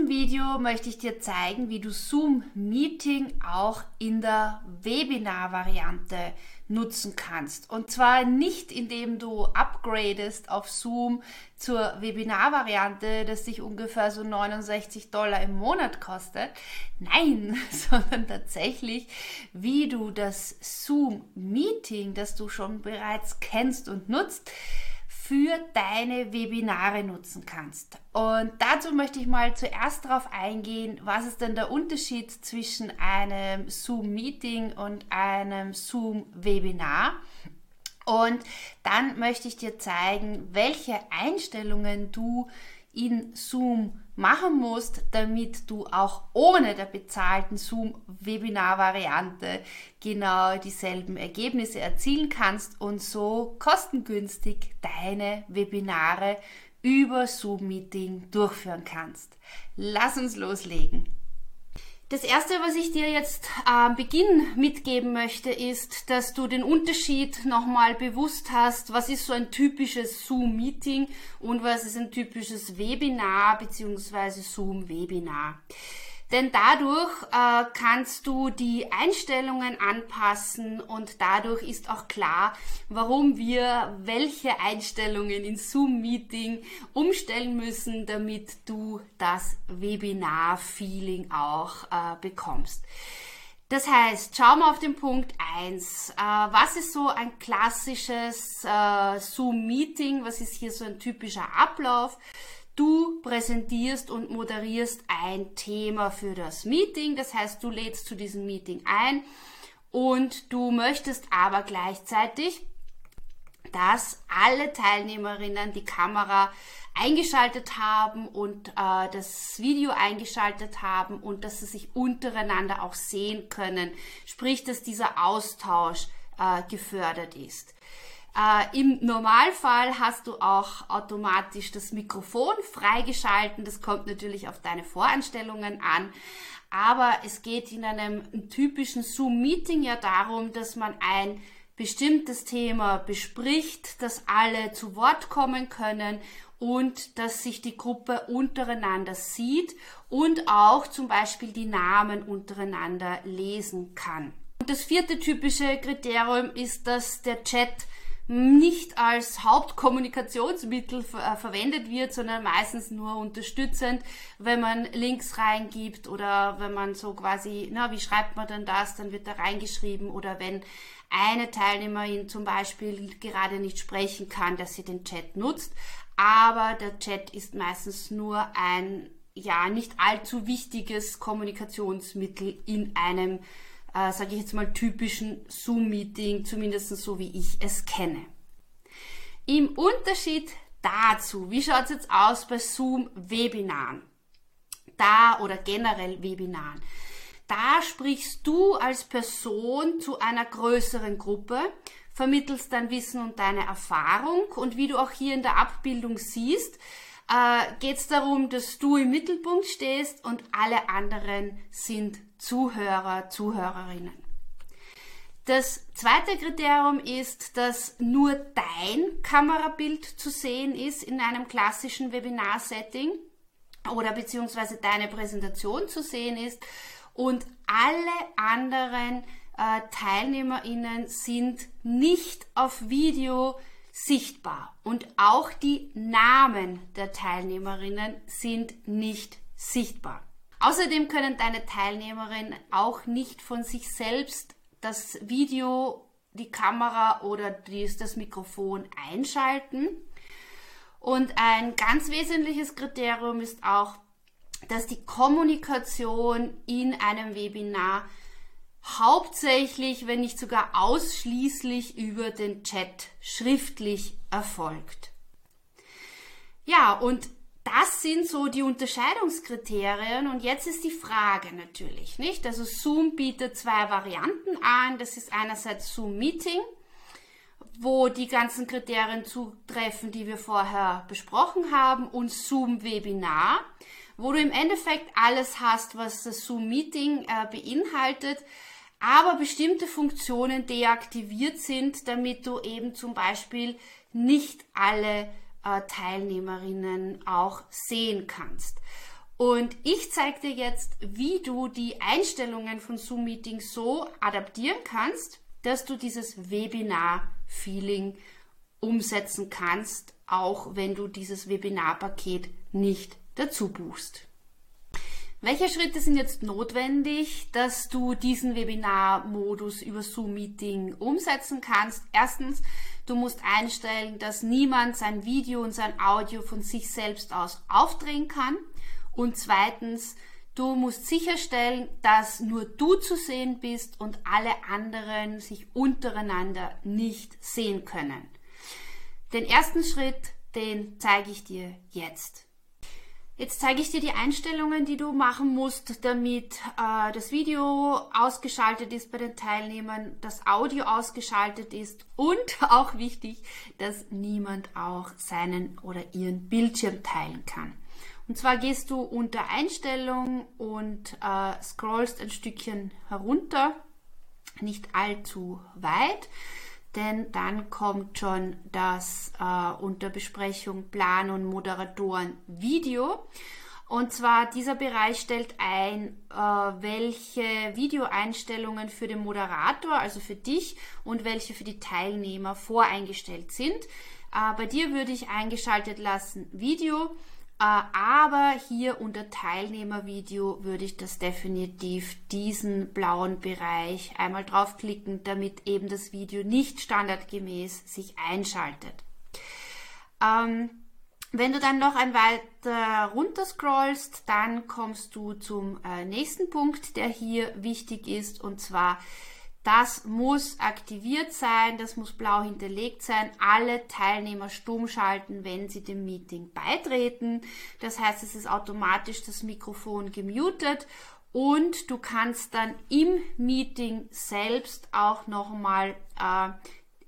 Diesem Video möchte ich dir zeigen, wie du Zoom Meeting auch in der Webinar-Variante nutzen kannst. Und zwar nicht, indem du upgradest auf Zoom zur Webinar-Variante, das dich ungefähr so 69 Dollar im Monat kostet. Nein, sondern tatsächlich, wie du das Zoom Meeting, das du schon bereits kennst und nutzt, für deine Webinare nutzen kannst. Und dazu möchte ich mal zuerst darauf eingehen, was ist denn der Unterschied zwischen einem Zoom-Meeting und einem Zoom-Webinar. Und dann möchte ich dir zeigen, welche Einstellungen du in Zoom machen musst, damit du auch ohne der bezahlten Zoom-Webinar-Variante genau dieselben Ergebnisse erzielen kannst und so kostengünstig deine Webinare über Zoom-Meeting durchführen kannst. Lass uns loslegen. Das erste, was ich dir jetzt am Beginn mitgeben möchte, ist, dass du den Unterschied nochmal bewusst hast, was ist so ein typisches Zoom-Meeting und was ist ein typisches Webinar bzw. Zoom-Webinar. Denn dadurch äh, kannst du die Einstellungen anpassen und dadurch ist auch klar, warum wir welche Einstellungen in Zoom-Meeting umstellen müssen, damit du das Webinar-Feeling auch äh, bekommst. Das heißt, schau mal auf den Punkt eins. Äh, was ist so ein klassisches äh, Zoom-Meeting? Was ist hier so ein typischer Ablauf? Du präsentierst und moderierst ein Thema für das Meeting. Das heißt, du lädst zu diesem Meeting ein und du möchtest aber gleichzeitig, dass alle Teilnehmerinnen die Kamera eingeschaltet haben und äh, das Video eingeschaltet haben und dass sie sich untereinander auch sehen können. Sprich, dass dieser Austausch äh, gefördert ist. Äh, Im Normalfall hast du auch automatisch das Mikrofon freigeschalten. Das kommt natürlich auf deine Voreinstellungen an. Aber es geht in einem typischen Zoom-Meeting ja darum, dass man ein bestimmtes Thema bespricht, dass alle zu Wort kommen können und dass sich die Gruppe untereinander sieht und auch zum Beispiel die Namen untereinander lesen kann. Und das vierte typische Kriterium ist, dass der Chat nicht als Hauptkommunikationsmittel ver äh, verwendet wird, sondern meistens nur unterstützend, wenn man Links reingibt oder wenn man so quasi, na, wie schreibt man denn das, dann wird da reingeschrieben oder wenn eine Teilnehmerin zum Beispiel gerade nicht sprechen kann, dass sie den Chat nutzt. Aber der Chat ist meistens nur ein, ja, nicht allzu wichtiges Kommunikationsmittel in einem äh, sage ich jetzt mal, typischen Zoom-Meeting, zumindest so wie ich es kenne. Im Unterschied dazu, wie schaut es jetzt aus bei Zoom-Webinaren? Da oder generell Webinaren. Da sprichst du als Person zu einer größeren Gruppe, vermittelst dein Wissen und deine Erfahrung und wie du auch hier in der Abbildung siehst, äh, geht es darum, dass du im Mittelpunkt stehst und alle anderen sind Zuhörer, Zuhörerinnen. Das zweite Kriterium ist, dass nur dein Kamerabild zu sehen ist in einem klassischen Webinar-Setting oder beziehungsweise deine Präsentation zu sehen ist und alle anderen äh, TeilnehmerInnen sind nicht auf Video sichtbar und auch die Namen der Teilnehmerinnen sind nicht sichtbar. Außerdem können deine Teilnehmerinnen auch nicht von sich selbst das Video, die Kamera oder das Mikrofon einschalten. Und ein ganz wesentliches Kriterium ist auch, dass die Kommunikation in einem Webinar hauptsächlich, wenn nicht sogar ausschließlich über den Chat schriftlich erfolgt. Ja, und das sind so die Unterscheidungskriterien und jetzt ist die Frage natürlich, nicht? Also Zoom bietet zwei Varianten an. Das ist einerseits Zoom Meeting, wo die ganzen Kriterien zutreffen, die wir vorher besprochen haben und Zoom Webinar, wo du im Endeffekt alles hast, was das Zoom Meeting äh, beinhaltet, aber bestimmte Funktionen deaktiviert sind, damit du eben zum Beispiel nicht alle äh, Teilnehmerinnen auch sehen kannst. Und ich zeige dir jetzt, wie du die Einstellungen von Zoom Meetings so adaptieren kannst, dass du dieses Webinar-Feeling umsetzen kannst, auch wenn du dieses Webinar-Paket nicht dazu buchst. Welche Schritte sind jetzt notwendig, dass du diesen Webinar-Modus über Zoom-Meeting umsetzen kannst? Erstens, du musst einstellen, dass niemand sein Video und sein Audio von sich selbst aus aufdrehen kann. Und zweitens, du musst sicherstellen, dass nur du zu sehen bist und alle anderen sich untereinander nicht sehen können. Den ersten Schritt, den zeige ich dir jetzt. Jetzt zeige ich dir die Einstellungen, die du machen musst, damit äh, das Video ausgeschaltet ist bei den Teilnehmern, das Audio ausgeschaltet ist und auch wichtig, dass niemand auch seinen oder ihren Bildschirm teilen kann. Und zwar gehst du unter Einstellung und äh, scrollst ein Stückchen herunter, nicht allzu weit denn dann kommt schon das äh, unter Besprechung Plan und Moderatoren Video. Und zwar dieser Bereich stellt ein, äh, welche Videoeinstellungen für den Moderator, also für dich, und welche für die Teilnehmer voreingestellt sind. Äh, bei dir würde ich eingeschaltet lassen Video aber hier unter Teilnehmervideo würde ich das definitiv diesen blauen Bereich einmal draufklicken, damit eben das Video nicht standardgemäß sich einschaltet. Ähm, wenn du dann noch ein weiter runter scrollst, dann kommst du zum äh, nächsten Punkt, der hier wichtig ist, und zwar das muss aktiviert sein, das muss blau hinterlegt sein. Alle Teilnehmer stumm schalten, wenn sie dem Meeting beitreten. Das heißt, es ist automatisch das Mikrofon gemutet und du kannst dann im Meeting selbst auch nochmal äh,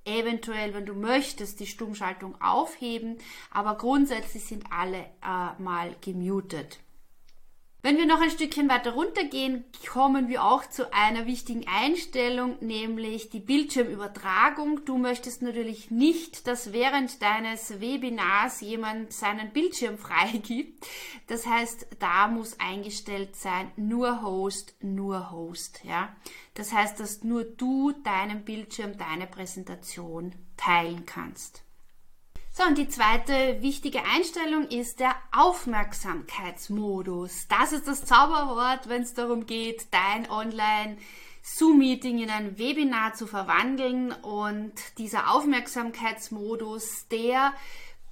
eventuell, wenn du möchtest, die Stummschaltung aufheben. Aber grundsätzlich sind alle äh, mal gemutet. Wenn wir noch ein Stückchen weiter runtergehen, kommen wir auch zu einer wichtigen Einstellung, nämlich die Bildschirmübertragung. Du möchtest natürlich nicht, dass während deines Webinars jemand seinen Bildschirm freigibt. Das heißt, da muss eingestellt sein, nur Host, nur Host, ja. Das heißt, dass nur du deinen Bildschirm, deine Präsentation teilen kannst. So, und die zweite wichtige Einstellung ist der Aufmerksamkeitsmodus. Das ist das Zauberwort, wenn es darum geht, dein Online Zoom-Meeting in ein Webinar zu verwandeln. Und dieser Aufmerksamkeitsmodus, der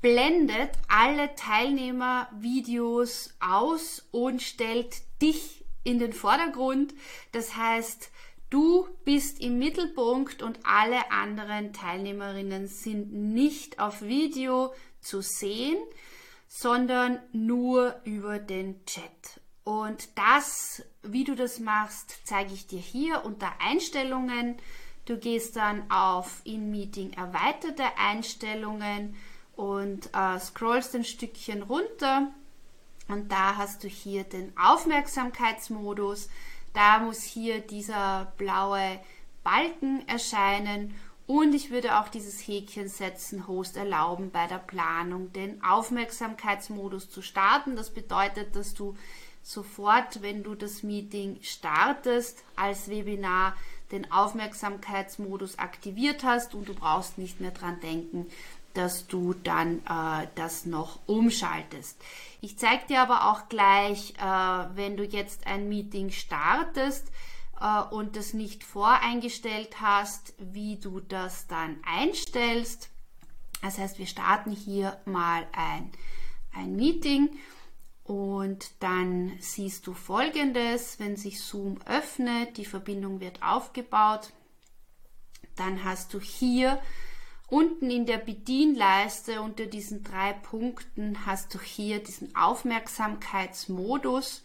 blendet alle Teilnehmervideos aus und stellt dich in den Vordergrund. Das heißt, Du bist im Mittelpunkt und alle anderen Teilnehmerinnen sind nicht auf Video zu sehen, sondern nur über den Chat. Und das, wie du das machst, zeige ich dir hier unter Einstellungen. Du gehst dann auf In-Meeting erweiterte Einstellungen und äh, scrollst ein Stückchen runter. Und da hast du hier den Aufmerksamkeitsmodus. Da muss hier dieser blaue Balken erscheinen und ich würde auch dieses Häkchen setzen, Host erlauben bei der Planung den Aufmerksamkeitsmodus zu starten. Das bedeutet, dass du sofort, wenn du das Meeting startest, als Webinar den Aufmerksamkeitsmodus aktiviert hast und du brauchst nicht mehr dran denken, dass du dann äh, das noch umschaltest. Ich zeige dir aber auch gleich, äh, wenn du jetzt ein Meeting startest äh, und das nicht voreingestellt hast, wie du das dann einstellst. Das heißt, wir starten hier mal ein, ein Meeting und dann siehst du folgendes, wenn sich Zoom öffnet, die Verbindung wird aufgebaut, dann hast du hier Unten in der Bedienleiste unter diesen drei Punkten hast du hier diesen Aufmerksamkeitsmodus.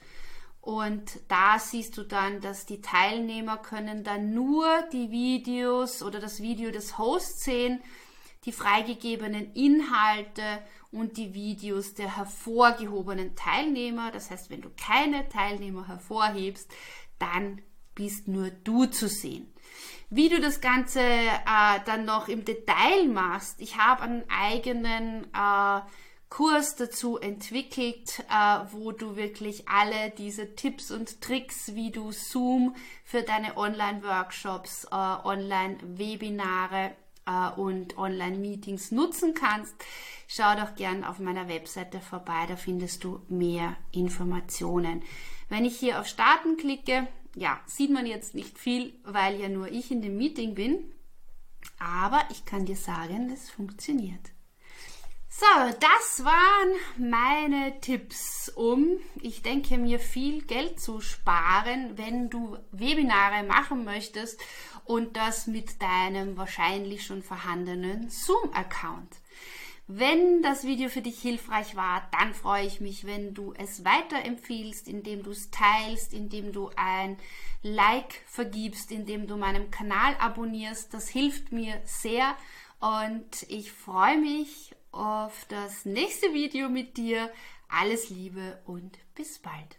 Und da siehst du dann, dass die Teilnehmer können dann nur die Videos oder das Video des Hosts sehen, die freigegebenen Inhalte und die Videos der hervorgehobenen Teilnehmer. Das heißt, wenn du keine Teilnehmer hervorhebst, dann bist nur du zu sehen. Wie du das Ganze äh, dann noch im Detail machst, ich habe einen eigenen äh, Kurs dazu entwickelt, äh, wo du wirklich alle diese Tipps und Tricks, wie du Zoom für deine Online-Workshops, äh, Online-Webinare äh, und Online-Meetings nutzen kannst. Schau doch gern auf meiner Webseite vorbei, da findest du mehr Informationen. Wenn ich hier auf Starten klicke, ja, sieht man jetzt nicht viel, weil ja nur ich in dem Meeting bin. Aber ich kann dir sagen, es funktioniert. So, das waren meine Tipps, um, ich denke mir, viel Geld zu sparen, wenn du Webinare machen möchtest und das mit deinem wahrscheinlich schon vorhandenen Zoom-Account. Wenn das Video für dich hilfreich war, dann freue ich mich, wenn du es weiterempfiehlst, indem du es teilst, indem du ein Like vergibst, indem du meinem Kanal abonnierst. Das hilft mir sehr und ich freue mich auf das nächste Video mit dir. Alles Liebe und bis bald.